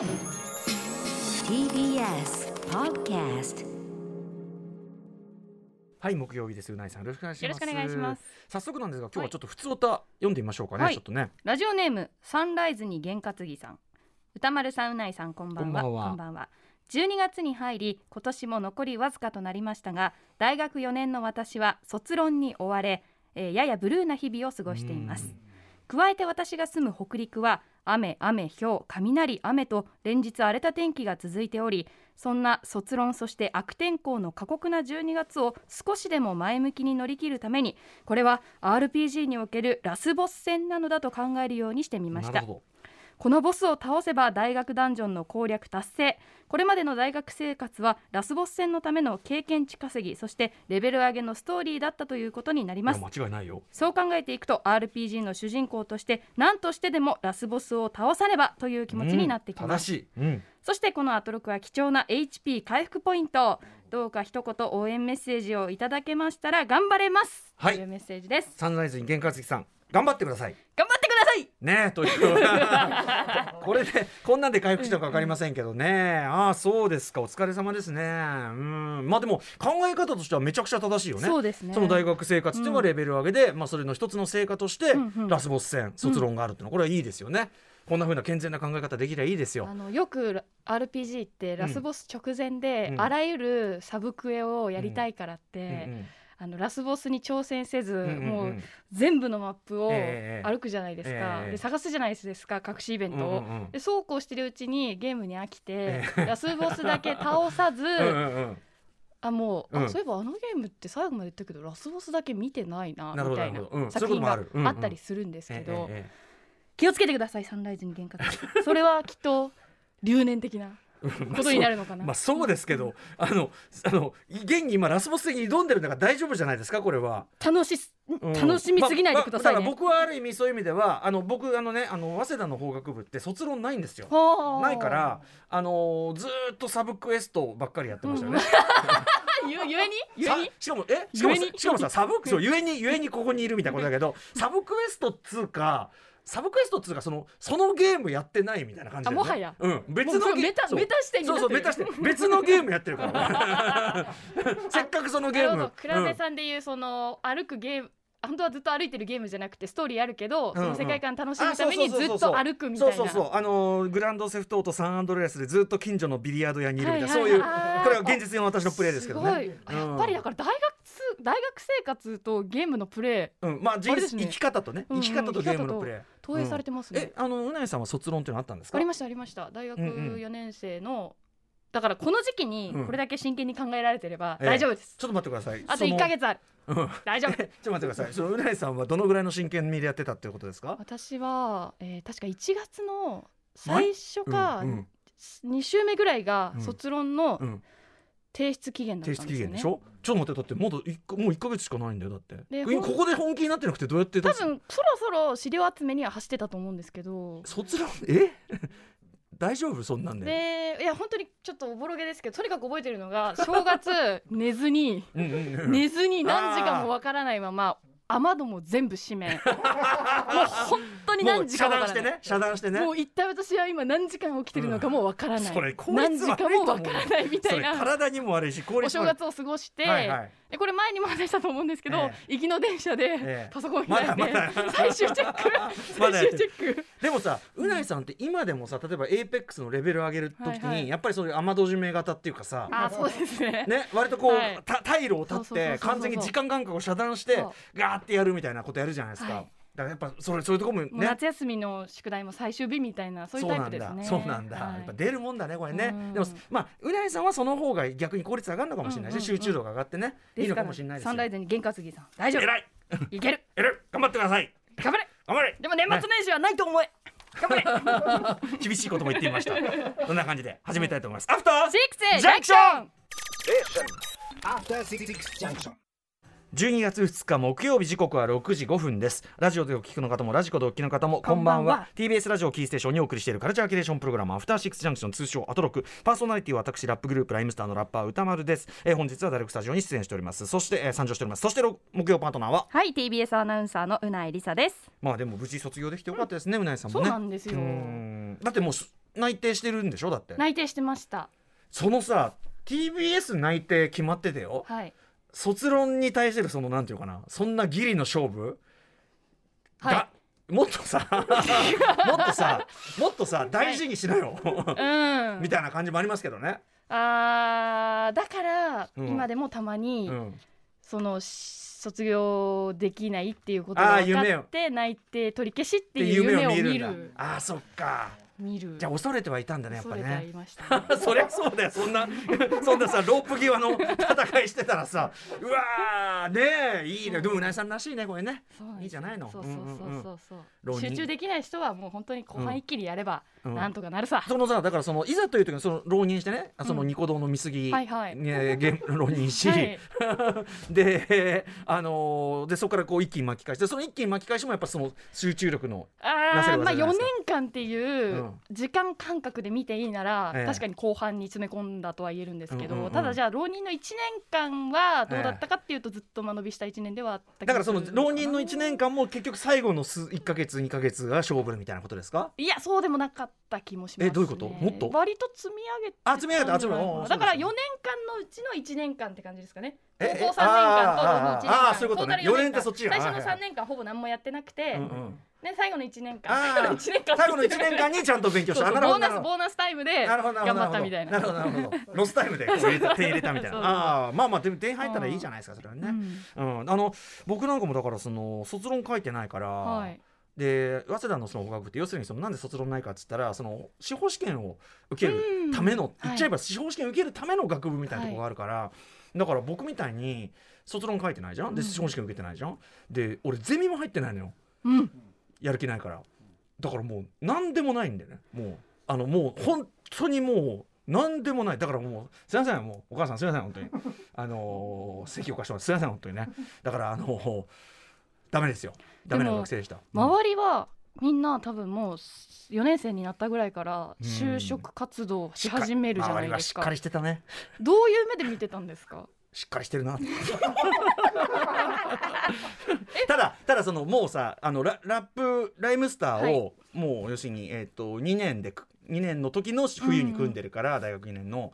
TBS Podcast はい木曜日です。うないさんよろしくお願いします。よろしくお願いします。早速なんですが今日はちょっと普通歌読んでみましょうかね、はい。ちょっとね。ラジオネームサンライズに験担ぎさん。歌丸さんうないさんこんばんは。こんばんは。12月に入り今年も残りわずかとなりましたが大学4年の私は卒論に追われ、えーややブルーな日々を過ごしています。加えて私が住む北陸は雨雨ひょう雷雨と連日荒れた天気が続いておりそんな卒論そして悪天候の過酷な12月を少しでも前向きに乗り切るためにこれは RPG におけるラスボス戦なのだと考えるようにしてみました。このボスを倒せば大学ダンジョンの攻略達成。これまでの大学生活はラスボス戦のための経験値稼ぎそしてレベル上げのストーリーだったということになります。間違いないよ。そう考えていくと RPG の主人公として何としてでもラスボスを倒さねばという気持ちになってきます、うん正しい、うん、そしてこのアトロクは貴重な HP 回復ポイントどうか一言応援メッセージをいただけましたら頑張れます、はい。というメッセージです。サンライズに玄さん頑張ってください。頑張い。ねえという。これでこんなんで回復したのか分かりませんけどね。ああそうですか。お疲れ様ですね。うん。まあでも考え方としてはめちゃくちゃ正しいよね。そうですね。その大学生活っていうのがレベル上げで、まあ、それの一つの成果としてうんうん。ラスボス戦卒論があるっていうの。はこれはいいですよね、こんな風な健全な考え方できりゃいいですよ。あのよく RPG ってラスボス直前で、うん。あらゆるサブクエをやりたいからって、うんうんあのラスボスに挑戦せず、うんうんうん。もう全部のマップをええ歩くじゃないですか、ええ。で探すじゃないですか隠しイベントを。うんうんうん。でそうこうしてるうちにゲームに飽きて、えラスボスだけ倒さず、うんあもう、うん。あそういえばあのゲームって最後まで言ったけどラスボスだけ見てないなみたいな作品があったりするんですけど、気をつけてくださいサンライズに幻覚それはきっと留年的なことになるのかな、まあそうですけど、あの、あの、現に今ラスボス戦に挑んでるんだから大丈夫じゃないですか、これは。楽し楽しみすぎないでくださいね、まあまあ僕はある意味そういう意味では、あの、僕、あのね、あの、早稲田の法学部って卒論ないんですよ。はあ。ないから、あのーずーっとサブクエストばっかりやってましたよね。ゆゆえに？ゆえさにしかもえ？しかもしかもさサブそうゆえにゆえにここにいるみたいなことだけどサブクエストっつうかサブクエストっつうかそのそのゲームやってないみたいな感じだよね。あもはや。うん。別のメタメタ視点になってる。そうそうメタして別のゲームやってるから。せっかくそのゲーム。倉部さんでいうその歩くゲーム本当はずっと歩いてるゲームじゃなくてストーリーあるけど、その世界観楽しむためにずっと歩くみたいな。そうそうそう。あのーグランドセフトオートサンアンドレアスでずっと近所のビリヤード屋にいるみたいな、そういうこれは現実の私のプレイですけどね。やっぱりだから大学つ大学生活とゲームのプレイうん、まあ人あれですね。生き方とねうんうん生き方とゲームのプレイ、投影されてますね、えあのうなえさんは卒論っていうのあったんですか？ありましたありました。大学うんうん。4年生の、だからこの時期にうん。これだけ真剣に考えられてればええ。大丈夫です、ちょっと待ってください。あと1ヶ月ある。大丈夫。ちょっと待ってください。そのうなえさんはどのぐらいの真剣味でやってたっていうことですか？私は、えー確か1月の最初かうん。2週目ぐらいがうん。卒論のうんうん提出期限だっ提たんですよね。出期限でしょ？ちょっと待ってだってまだもう一ヶ月しかないんだよだって。でここで本気になってなくてどうやって出多す分そろそろ資料集めには走ってたと思うんですけど。卒論え？大丈夫？そんなんで。でいや本当にちょっとおぼろげですけどとにかく覚えてるのが正月寝ずに。寝ずに何時間もわからないまま雨戸も全部閉め。もう本当に何時間遮断してね遮断してね。もう一体私は今何時間起きてるのかもわからない、それ効率何時間もわからないみたそれいな体にも悪いし効お正月を過ごして、はいはい。でこれ前にも話したと思うんですけど、え行きの電車でええ。パソコン開いて、まだまだ。最終チェック。最終チェック。でもさうないさんって今でもさ例えばエイペックスのレベル上げる時に、はいはい。やっぱりそういう雨戸締め型っていうかさあそうですね。ね、割とこう、はい。た退路を立っそうそうそうそうて完全に時間感覚を遮断してそう。ガーってやるみたいなことやるじゃないですか、はい。だからやっぱそれそういうところもね夏休みの宿題も最終日みたいなそういうタイプですね。そうなんだ、はい。やっぱ出るもんだねこれね。うん。でもまあうないさんはその方が逆に効率上がるのかもしれないし、うんうんうん。集中度が上がってねいいのかもしれないですよ。サンライズに験担ぎさん大丈夫。偉い。いける。偉い。頑張ってください。頑張れ。頑張れ。でも年末年始はないと思え、頑張れ。厳しいことも言ってみました。こんな感じで始めたいと思います。アフターシックスジャンクション.12月2日木曜日時刻は6時5分です。ラジオでお聞きの方もラジコでお聞きの方もこんばんは。こんばんは。TBS ラジオキーステーションにお送りしているカルチャーキュレーションプログラムアフターシックスジャンクション通称アトロク。パーソナリティは私ラップグループライムスターのラッパー歌丸です、えー本日はダイレクトスタジオに出演しております。そして、えー参上しております。そしてろ木曜パートナーは？はい TBS アナウンサーのうないりさです。まあでも無事卒業できてよかったですねうなえさんもね。そうなんですよ。だってもうす内定してるんでしょ？だって。内定してました。そのさ TBS 内定決まっててよ。はい卒論に対するそのなんていうかなそんなギリの勝負？はい。がもっとさ もっとさもっとさ大事にしなよ、うん。みたいな感じもありますけどね。あーだから、うん。今でもたまに、うん。そのし卒業できないっていうことあが分かって内定取り消しっってていう夢を見る。あーそっか見る。じゃあ恐れてはいたんだねやっぱね。いましたね。そりゃそうだよ。そんな そんなさロープ際の戦いしてたらさうわーねえいいね。でもうなぎさんらしいねこれね。いいじゃないの。そうそうそううんう。んうんそうそう浪人。集中できない人はもう本当に後半一気にやればうんなんとかなるさ、そのさだからそのいざという時にその浪人してねそのニコ動の見過ぎ、はいはい。ね浪人し、はい。であのーでそこからこう一気に巻き返してその一気に巻き返しもやっぱその集中力のなせる4じゃないですか。間っていううん。時間感覚で見ていいなら、ええ確かに後半に詰め込んだとは言えるんですけど、ただじゃあ浪人の1年間はどうだったかっていうとずっと間延びした1年ではあった気だからその浪人の1年間も結局最後の数1か月2か月が勝負みたいなことですか？いやそうでもなかった気もします、ね、えどういうこと？もっと？割と積み上げてあ積み上げてた積み上げだから4そう年間のうちの1年間って感じですかね。え高校3年間とあーの1年間。あーそういうことね。トー年ってそっちが最初のはいはい3年間ほぼ何もやってなくて、うんうん。ね、最後の1年間。最後の1年間。最後の1年間にちゃんと勉強した。ボーナスボーナスタイムで頑張ったみたいな。なるほどなるほど。ロスタイムでこう入れたみたいな。ああまあまあでも点入ったらいいじゃないですかそれはね。うん。うん。あの僕なんかもだからその卒論書いてないから、はいで早稲田のその法学部って要するにそのなんで卒論ないかっつったらその司法試験を受けるための、うん言っちゃえば司法試験を受けるための学部みたいなところがあるから、だから僕みたいに卒論書いてないじゃん。でうん。司法試験受けてないじゃん。で俺ゼミも入ってないのよ。うん。やる気ないから。だからもう何でもないんだよね。もうあのもう本当にもう何でもない。だからもうすいません。もうお母さんすいません。本当に。あのー席を貸してもらってすいません。本当にね。だからあのーダメですよ。ダメな学生でした。周りはみんな多分もう4年生になったぐらいからうん。就職活動し始めるじゃないですか。周りはしっかりしてたね。どういう目で見てたんですか？しっかりしてるな。ただただそのもうさあのララップライムスターを、もう要するに、えっと2年で2年の時の冬に組んでるから、大学2年の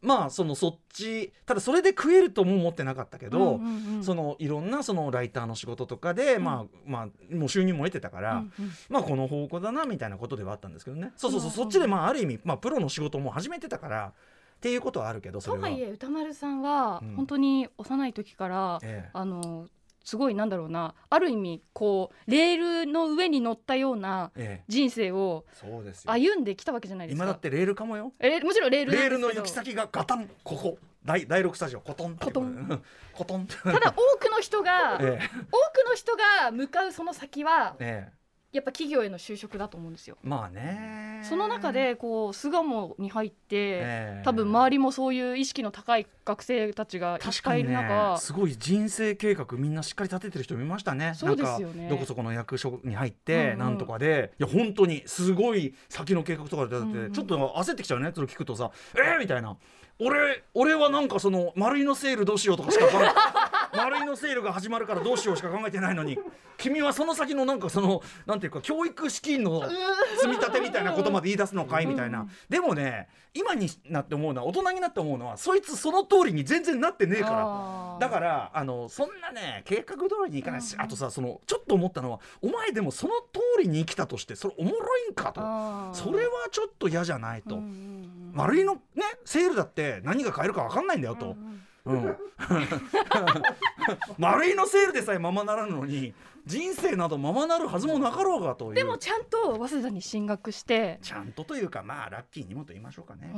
まあそのそっちただそれで食えるとも思ってなかったけど、うんうんうん。そのいろんなそのライターの仕事とかで、まあまあもう収入も得てたから、うんうん。まあこの方向だなみたいなことではあったんですけどね。そうそうそううんそっちでまあある意味、まあ、プロの仕事も始めてたからっていうことはあるけどそとれは。はいえ歌丸さんはうん。本当に幼い時から、ええ。あのすごいなんだろうなある意味こうレールの上に乗ったようなええ。人生を歩んできたわけじゃないですか。今だってレールかもよ。えもちろんレールレールの行き先がガタンここ第第6スタジオ。コトンコトン。ンコトンただ多くの人が、え。多くの人が向かうその先はええやっぱ企業への就職だと思うんですよ。えまあね。その中でこう巣鴨に入って、ええ。多分周りもそういう意識の高い学生たちがいっぱいいる確かにね。中、すごい人生計画みんなしっかり立ててる人見ましたね。そうですよね。どこそこの役所に入って、うなんとかで。いや本当にすごい先の計画とかでだって、うんうん。ちょっと焦ってきちゃうね。それ聞くとさえー、みたいな。俺俺はなんかその丸いのセールどうしようとかしか考え丸いのセールが始まるからどうしようしか考えてないのに君はその先のなんかそのなんていうか教育資金の積み立てみたいなことまで言い出すのかいみたいな、うんでもね今になって思うのは大人になって思うのはそいつその通りに全然なってねえから。だからあのそんなね計画通りにいかないし、あとさそのちょっと思ったのはお前でもその通りに生きたとしてそれおもろいんかと。それはちょっと嫌じゃないと、丸いのねセールだって何が買えるか分かんないんだよと。うん、丸いのセールでさえままならぬのに人生などままなるはずもなかろうがという。でもちゃんと早稲田に進学して。ちゃんとというかまあラッキーにもと言いましょうかね。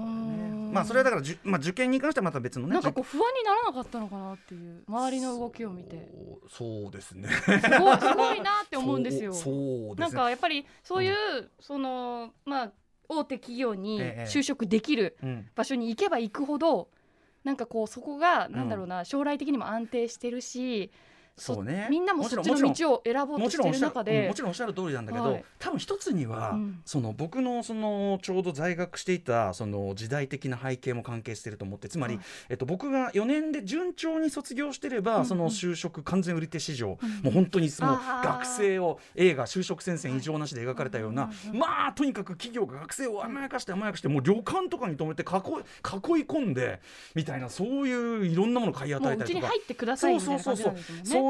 まあそれはだからじゅ、まあ、受験に関してはまた別のねなんかこう不安にならなかったのかなっていう周りの動きを見て。そうですね。すごいすごいなって思うんですよ。そうですね。なんかやっぱりそういう、そのまあ大手企業にええ。就職できるうん。場所に行けば行くほどなんかこうそこがなんだろうな、将来的にも安定してるしそうね。みんなもそっちの道を選ぼうとしてる中うんでもちろんおっしゃる通りなんだけど、はい。多分一つには、うん。その僕のそのちょうど在学していたその時代的な背景も関係してると思ってつまり、はい。えっと、僕が4年で順調に卒業してれば、うんうん。その就職完全売り手市場、うんもう本当にその学生を映画就職戦線異常なしで描かれたような、はいまあとにかく企業が学生を甘やかして甘やかしてもう旅館とかに泊めて囲い囲い込んでみたいなそういういろんなものを買い与えたりとか。ちに入ってくださいそうみたいうなそそうそう感じなんですね。そういう時代でで,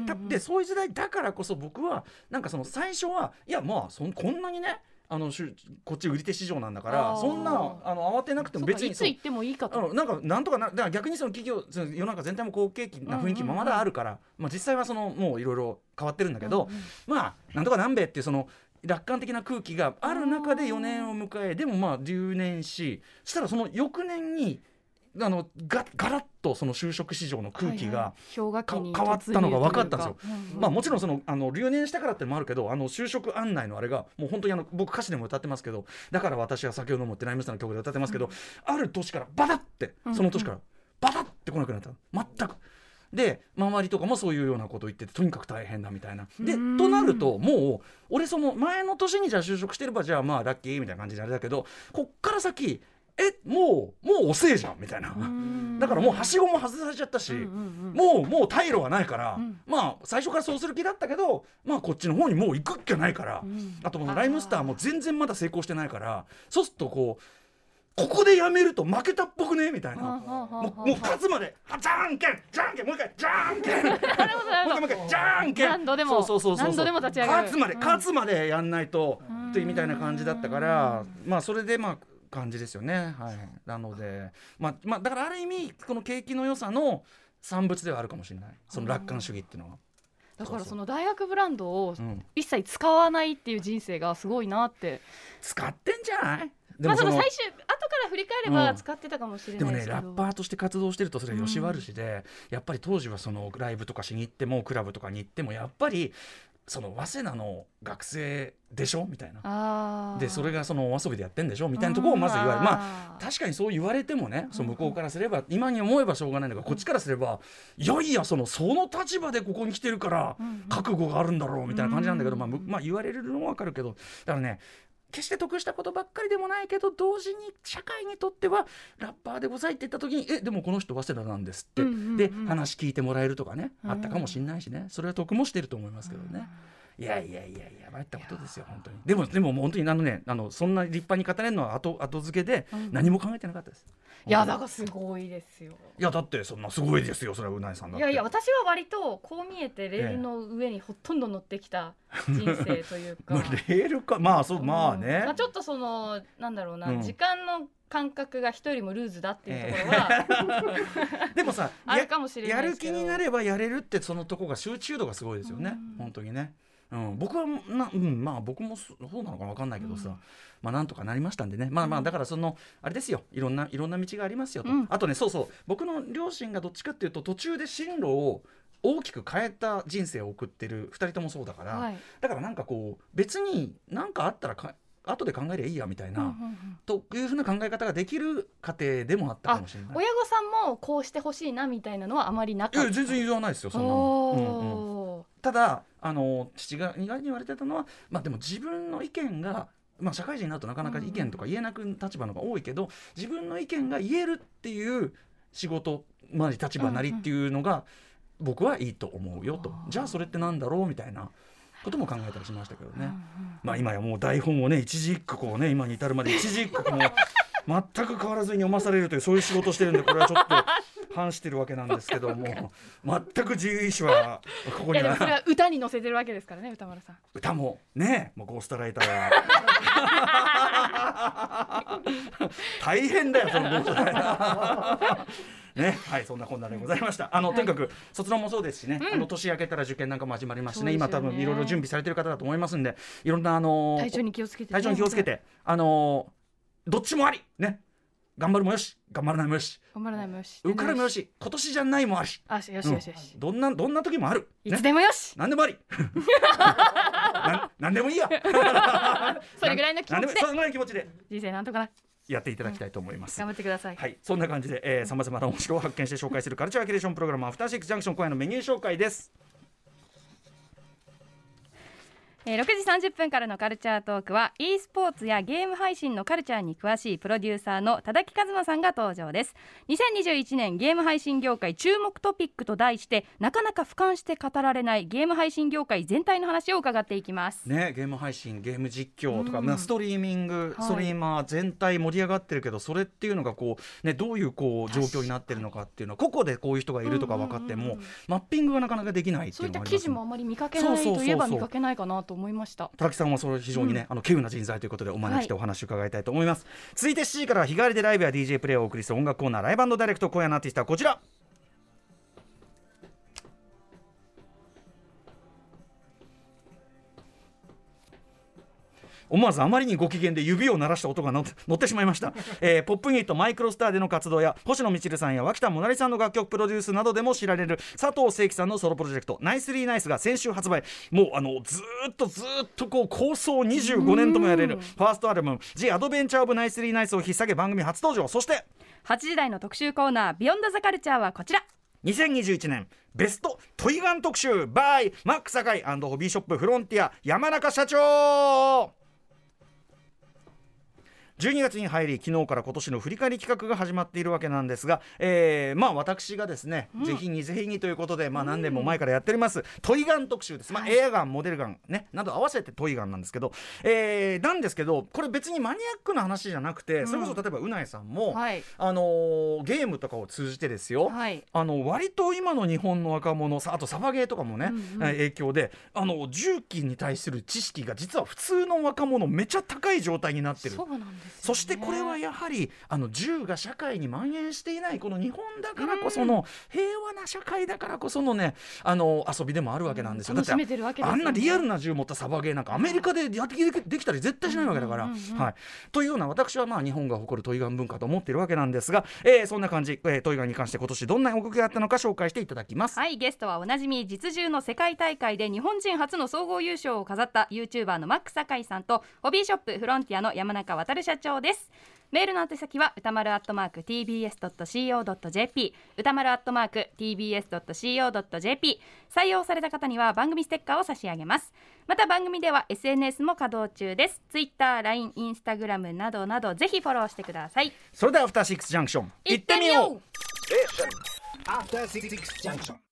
た、うんうん。でそういう時代だからこそ僕はなんかその最初はいやまあそんこんなにねあのしゅこっち売り手市場なんだからそんなあの慌てなくても別にいつ行ってもいいかと。うん、なんかなんとかなだから逆にその企業その世の中全体も好景気な雰囲気もまだあるから、まあ、実際はそのもういろいろ変わってるんだけど、うんうん。まあなんとかなんべえっていうその楽観的な空気がある中で4年を迎えでもまあ留年ししたらその翌年にあのがガラッとその就職市場の空気が、変わったのが分かったんですよ。まあもちろんそのあの留年したからってのもあるけどあの就職案内のあれがもう本当にあの僕歌詞でも歌ってますけどだから私は酒を飲むってナイムスターの曲で歌ってますけど、ある年からバタってその年からバタって来なくなった全く。で周りとかもそういうようなことを言っててとにかく大変だみたいな。でうん。となるともう俺その前の年にじゃあ就職してればじゃあまあラッキーみたいな感じであれだけどこっから先えもうもう遅えじゃんみたいな。うん。だからもうはしごも外されちゃったし、うんうんうんもうもう退路がないから、うん。まあ最初からそうする気だったけどまあこっちの方にもう行くっきゃないから、うん。あとこのライムスターも全然まだ成功してないからそうするとこうここでやめると負けたっぽくねみたいな。もうもう勝つまであじゃんけんじゃんけんもう一回じゃんけん。もう一回 もう一回じゃんけん。何度でもそうそうそうそう。勝つまでうん。勝つまでやんないとうん。っていうみたいな感じだったからまあそれでまあ感じですよね。はい。なのでまあまあだからある意味この景気の良さの産物ではあるかもしれない。その楽観主義っていうのは。だからその大学ブランドをうん。一切使わないっていう人生がすごいなって。使ってんじゃない？でまあその最終後から振り返れうん。ば使ってたかもしれでもないですけど。ねラッパーとして活動してるとそれはよし悪しで、やっぱり当時はそのライブとかしに行ってもクラブとかに行ってもやっぱりその早稲田の学生でしょ？みたいな。でそれがそのお遊びでやってんでしょ？みたいなところをまず言われる、まあ確かにそう言われてもねその向こうからすれば今に思えばしょうがないんだけどこっちからすればいやいやそのその立場でここに来てるから覚悟があるんだろうみたいな感じなんだけど、うんまあむ、まあ言われるのもわかるけど。だからね決して得したことばっかりでもないけど同時に社会にとってはラッパーでございって言った時に「えでもこの人早稲田なんです」って、で話聞いてもらえるとかね、うんあったかもしれないしね。それは得もしてると思いますけどね。いやいやいやいや参ったことですよ本当に。でもでももう本当にあのねあのそんな立派に語れるのは後後付けでうん。何も考えてなかったです、いやだからすごいですよ。いやだってそんなすごいですよそれはうないさんいやいや私は割とこう見えてレールの上にほとんど乗ってきた人生というか。まあレールかまあそうまあね、まあ、ちょっとそのなんだろうな、うん。時間の感覚が人よりもルーズだっていうところは、でもさ あるかもしれややる気になればやれるってそのとこが集中度がすごいですよね、うん。本当にね、うん、僕はな、うん、まあ僕もそそうなのか分かんないけどさ、うん。まあなんとかなりましたんでね。まあまあうん。だからそのあれですよ。いろんないろんな道がありますよと、うん。あとねそうそう。僕の両親がどっちかっていうと途中で進路を大きく変えた人生を送ってる2人ともそうだから、はい。だからなんかこう別に何かあったらか後で考えりゃいいやみたいな、うんうんうん。というふうな考え方ができる家庭でもあったかもしれない。親御さんもこうしてほしいなみたいなのはあまりなかった。全然言わないですよそんなの、うんうん。ただあの父が意外に言われてたのは、まあ、でも自分の意見が、まあ、社会人になるとなかなか意見とか言えなく立場の方が多いけど自分の意見が言えるっていう仕事まあ立場なりっていうのが僕はいいと思うよと、じゃあそれってなんだろうみたいなことも考えたりしましたけどね。まあ今やもう台本をね一字一句こうね今に至るまで一字一句こう全く変わらずに読まされるというそういう仕事をしてるんでこれはちょっと 反してるわけなんですけども全く自由意志はここにいやでもそれは は歌に乗せてるわけですからね歌丸さん。歌もねもうゴーストライターは。大変だよそのゴーストライターね、はい、そんなこんなでございました。あの、とにかく卒論もそうですしね、あの年明けたら受験なんかも始まりますしね、今多分いろいろ準備されてる方だと思いますんで、いろんなあの体調に気をつけてね、体調に気をつけて、あのーどっちもあり。ね。頑張るもよし。頑張らないもよし。頑張らないもよし。受かるもよし。今年じゃないもあるしあよしよしよしよし、うん。どんなどんな時もある、いつでもよし、何でもあり。なんなんでもいいや。それぐらいの気持ちで。それぐらいの気持ちで。人生なんとかな。やっていただきたいと思います。頑張ってください、はい、そんな感じで、えー、さまざまな面白を発見して紹介するカルチャーキュレーションプログラムアフターシックスジャンクション今夜のメニュー紹介です。えー6時30分からのカルチャートークは e スポーツやゲーム配信のカルチャーに詳しいプロデューサーの多田木和馬さんが登場です。2021年ゲーム配信業界注目トピックと題してなかなか俯瞰して語られないゲーム配信業界全体の話を伺っていきます。ね、ゲーム配信ゲーム実況とか、うん。まあストリーミング、はい。ストリーマー全体盛り上がってるけどそれっていうのがこう、ね、どういうこう状況になってるのかっていうのは個々でこういう人がいるとか分かっても、マッピングがなかなかできないってそいううのがありますいった記事もあまり見かけないそうそうそうそうといえば見かけないかなと思いました。田木さんはそれ非常にね、あの稀有な人材ということでお招きしてお話を伺いたいと思います、続いて7時からは日替わりでライブや DJ プレイをお送りする音楽コーナーライブダイレクト今夜のアーティストはこちら思わずあまりにご機嫌で指を鳴らした音が乗ってしまいました、えーポップユニットマイクロスターでの活動や星野みちるさんや脇田もなりさんの楽曲プロデュースなどでも知られる佐藤正樹さんのソロプロジェクト「ナイスリーナイスが先週発売。もうあのずーっとずーっとこう構想25年ともやれるファーストアルバム「The Adventure of Nice Lee Nice」を引っ提げ番組初登場。そして8時台の特集コーナービヨンドザカルチャーはこちら。2021年ベストトイガン特集 by マック堺ホビーショップフロンティア山中社長12月に入り昨日から今年の振り返り企画が始まっているわけなんですが、えーまあ私がですね、ぜひにぜひにということで、まあ、何年も前からやっております、トイガン特集です、まあ、エアガンモデルガン、ね、など合わせてトイガンなんですけど、えーなんですけどこれ別にマニアックな話じゃなくて、それこそ例えばうないさんも、はい。あのーゲームとかを通じてですよ、はい。あの割と今の日本の若者さあとサバゲーとかもね、うんうん。えー影響であの重機に対する知識が実は普通の若者めちゃ高い状態になってる。そうなんですそしてこれはやはりあの銃が社会に蔓延していないこの日本だからこその平和な社会だからこそのねあの遊びでもあるわけなんですよ。だってあんなリアルな銃持ったサバゲーなんかアメリカでやってできできたり絶対しないわけだから。はい、というような私はまあ日本が誇るトイガン文化と思っているわけなんですが、えーそんな感じ、えートイガンに関して今年どんな動きがあったのか紹介していただきます。はいゲストはおなじみ実銃の世界大会で日本人初の総合優勝を飾った YouTuber のマック酒井さんとホビーショップフロンティアの山中渉社長です。メールの宛先は歌丸アットマーク tbs.co.jp 歌丸アットマーク tbs.co.jp 採用された方には番組ステッカーを差し上げます。また番組では SNS も稼働中です。Twitter、LINE、Instagram などなどぜひフォローしてください。それではアフターシックスジャンクション行ってみよう。う。After Six Junction.